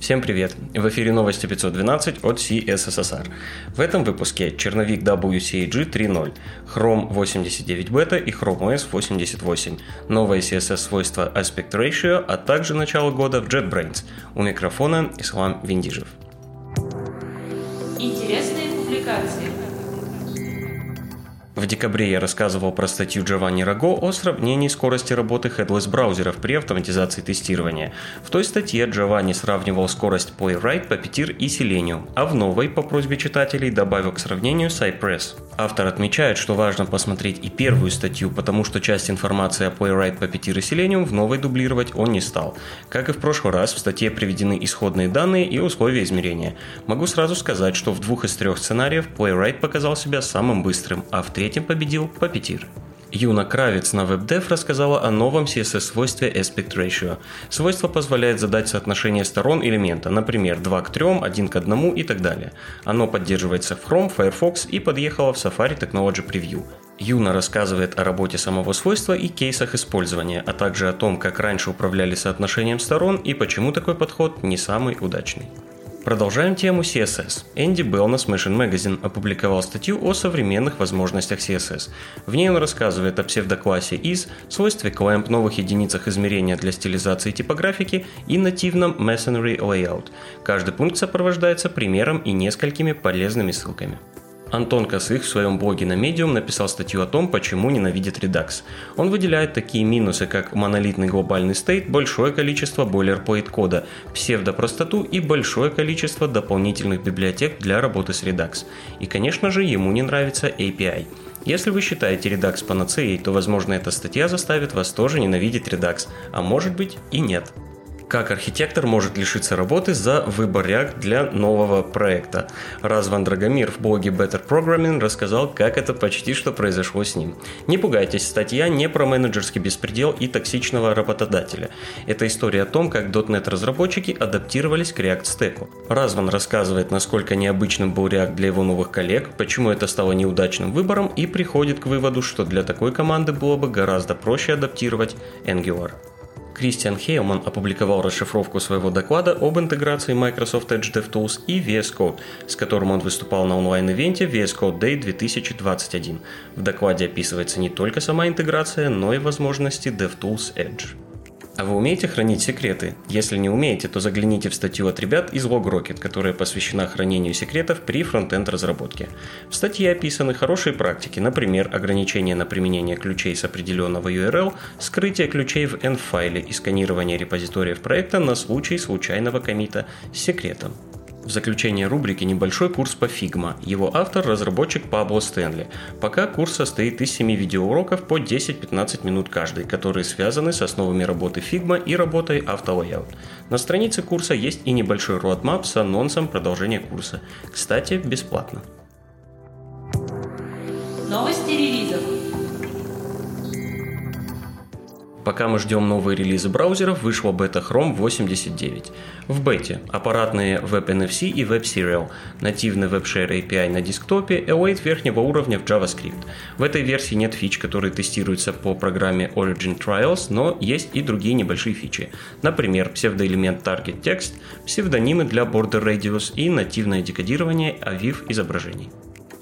Всем привет! В эфире новости 512 от CSSR. В этом выпуске черновик WCAG 3.0, Chrome 89 Beta и Chrome OS 88, новое CSS-свойство Aspect Ratio, а также начало года в JetBrains. У микрофона Ислам Виндижев. Интересные публикации. В декабре я рассказывал про статью Giovanni Раго о сравнении скорости работы headless браузеров при автоматизации тестирования. В той статье Giovanni сравнивал скорость Playwright, Puppeteer и Selenium, а в новой, по просьбе читателей, добавил к сравнению Cypress. Автор отмечает, что важно посмотреть и первую статью, потому что часть информации о Playwright, Puppeteer и Selenium в новой дублировать он не стал. Как и в прошлый раз, в статье приведены исходные данные и условия измерения. Могу сразу сказать, что в двух из трех сценариев Playwright показал себя самым быстрым, а в третьем победил Puppeteer. Юна Кравец на WebDev рассказала о новом CSS-свойстве Aspect Ratio. Свойство позволяет задать соотношение сторон элемента, например, 2 к 3, 1 к 1 и так далее. Оно поддерживается в Chrome, Firefox и подъехало в Safari Technology Preview. Юна рассказывает о работе самого свойства и кейсах использования, а также о том, как раньше управляли соотношением сторон и почему такой подход не самый удачный. Продолжаем тему CSS. Энди Белл на Smashing Magazine опубликовал статью о современных возможностях CSS. В ней он рассказывает о псевдоклассе is, свойстве clamp, новых единицах измерения для стилизации типографики и нативном masonry layout. Каждый пункт сопровождается примером и несколькими полезными ссылками. Антон Косых в своем блоге на Medium написал статью о том, почему ненавидит Redux. Он выделяет такие минусы, как монолитный глобальный стейт, большое количество бойлерплейт кода, псевдопростоту и большое количество дополнительных библиотек для работы с Redux. И, конечно же, ему не нравится API. Если вы считаете Redux панацеей, то, возможно, эта статья заставит вас тоже ненавидеть Redux, а может быть и нет как архитектор может лишиться работы за выбор React для нового проекта. Разван Драгомир в блоге Better Programming рассказал, как это почти что произошло с ним. Не пугайтесь, статья не про менеджерский беспредел и токсичного работодателя. Это история о том, как .NET разработчики адаптировались к React стеку. Разван рассказывает, насколько необычным был React для его новых коллег, почему это стало неудачным выбором и приходит к выводу, что для такой команды было бы гораздо проще адаптировать Angular. Кристиан Хейлман опубликовал расшифровку своего доклада об интеграции Microsoft Edge DevTools и VS Code, с которым он выступал на онлайн-ивенте VS Code Day 2021. В докладе описывается не только сама интеграция, но и возможности DevTools Edge. А вы умеете хранить секреты? Если не умеете, то загляните в статью от ребят из LogRocket, которая посвящена хранению секретов при фронтенд разработке. В статье описаны хорошие практики, например, ограничение на применение ключей с определенного URL, скрытие ключей в N-файле и сканирование репозиториев проекта на случай случайного комита с секретом. В заключение рубрики небольшой курс по Figma. Его автор – разработчик Пабло Стэнли. Пока курс состоит из 7 видеоуроков по 10-15 минут каждый, которые связаны с основами работы Figma и работой автолайаут. На странице курса есть и небольшой roadmap с анонсом продолжения курса. Кстати, бесплатно. Новости релизов. Пока мы ждем новые релизы браузеров, вышла бета Chrome 89. В бете аппаратные WebNFC и WebSerial, нативный WebShare API на десктопе, await верхнего уровня в JavaScript. В этой версии нет фич, которые тестируются по программе Origin Trials, но есть и другие небольшие фичи. Например, псевдоэлемент Target Text, псевдонимы для Border Radius и нативное декодирование AVIF изображений.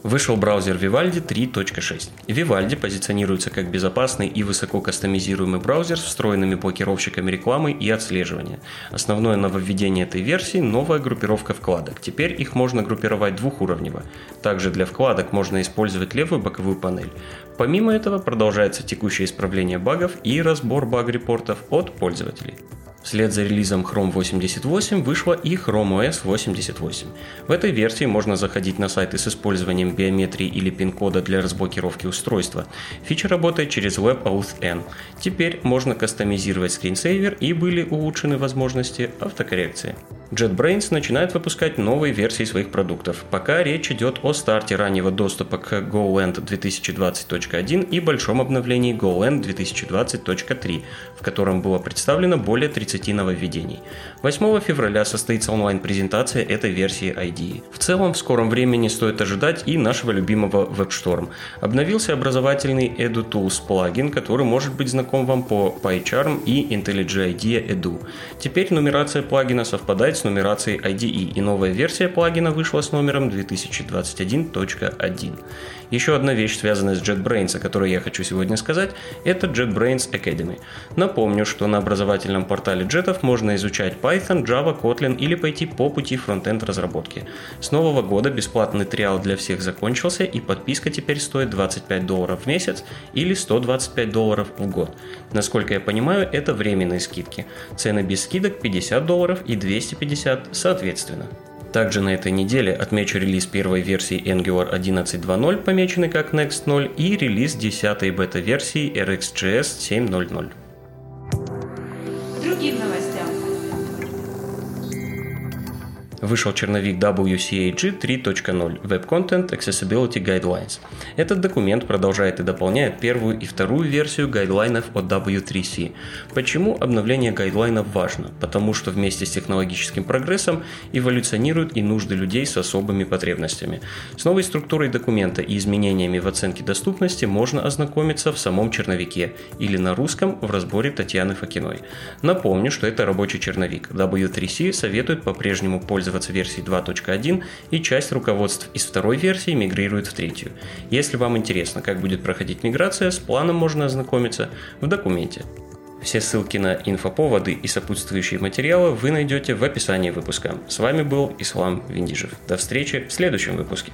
Вышел браузер Vivaldi 3.6. Vivaldi позиционируется как безопасный и высоко кастомизируемый браузер с встроенными блокировщиками рекламы и отслеживания. Основное нововведение этой версии – новая группировка вкладок. Теперь их можно группировать двухуровнево. Также для вкладок можно использовать левую боковую панель. Помимо этого продолжается текущее исправление багов и разбор баг-репортов от пользователей. Вслед за релизом Chrome 88 вышла и Chrome OS 88. В этой версии можно заходить на сайты с использованием биометрии или пин-кода для разблокировки устройства. Фича работает через WebAuthn. Теперь можно кастомизировать скринсейвер и были улучшены возможности автокоррекции. JetBrains начинает выпускать новые версии своих продуктов. Пока речь идет о старте раннего доступа к GoLand 2020.1 и большом обновлении GoLand 2020.3, в котором было представлено более 30 нововведений. 8 февраля состоится онлайн-презентация этой версии IDE. В целом, в скором времени стоит ожидать и нашего любимого WebStorm. Обновился образовательный EduTools плагин, который может быть знаком вам по PyCharm и IntelliJ IDEA Edu. Теперь нумерация плагина совпадает с нумерацией IDE, и новая версия плагина вышла с номером 2021.1. Еще одна вещь, связанная с JetBrains, о которой я хочу сегодня сказать, это JetBrains Academy. Напомню, что на образовательном портале джетов можно изучать Python, Java, Kotlin или пойти по пути фронтенд разработки. С нового года бесплатный триал для всех закончился и подписка теперь стоит 25 долларов в месяц или 125 долларов в год. Насколько я понимаю, это временные скидки. Цены без скидок 50 долларов и 250 соответственно. Также на этой неделе отмечу релиз первой версии Angular 11.2.0, помеченный как Next 0, и релиз 10 бета-версии RxJS 7.0.0. Другим вышел черновик WCAG 3.0 Web Content Accessibility Guidelines. Этот документ продолжает и дополняет первую и вторую версию гайдлайнов от W3C. Почему обновление гайдлайнов важно? Потому что вместе с технологическим прогрессом эволюционируют и нужды людей с особыми потребностями. С новой структурой документа и изменениями в оценке доступности можно ознакомиться в самом черновике или на русском в разборе Татьяны Факиной. Напомню, что это рабочий черновик. W3C советует по-прежнему пользоваться пользоваться версией 2.1 и часть руководств из второй версии мигрирует в третью. Если вам интересно, как будет проходить миграция, с планом можно ознакомиться в документе. Все ссылки на инфоповоды и сопутствующие материалы вы найдете в описании выпуска. С вами был Ислам Виндижев. До встречи в следующем выпуске.